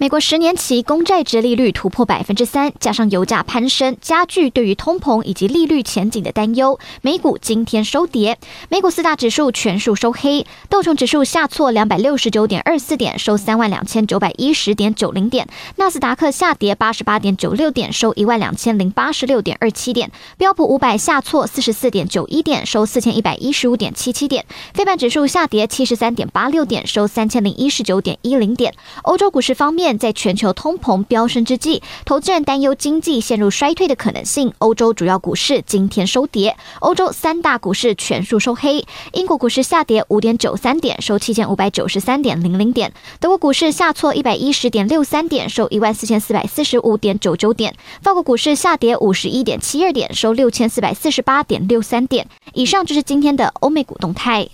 美国十年期公债殖利率突破百分之三，加上油价攀升，加剧对于通膨以及利率前景的担忧。美股今天收跌，美股四大指数全数收黑，道琼指数下挫两百六十九点二四点，收三万两千九百一十点九零点；纳斯达克下跌八十八点九六点，收一万两千零八十六点二七点；标普五百下挫四十四点九一点，收四千一百一十五点七七点；非半指数下跌七十三点八六点，收三千零一十九点一零点。欧洲股市方面在全球通膨飙升之际，投资人担忧经济陷入衰退的可能性。欧洲主要股市今天收跌，欧洲三大股市全数收黑。英国股市下跌五点九三点，收七千五百九十三点零零点；德国股市下挫一百一十点六三点，收一万四千四百四十五点九九点；法国股市下跌五十一点七二点，收六千四百四十八点六三点。以上就是今天的欧美股动态。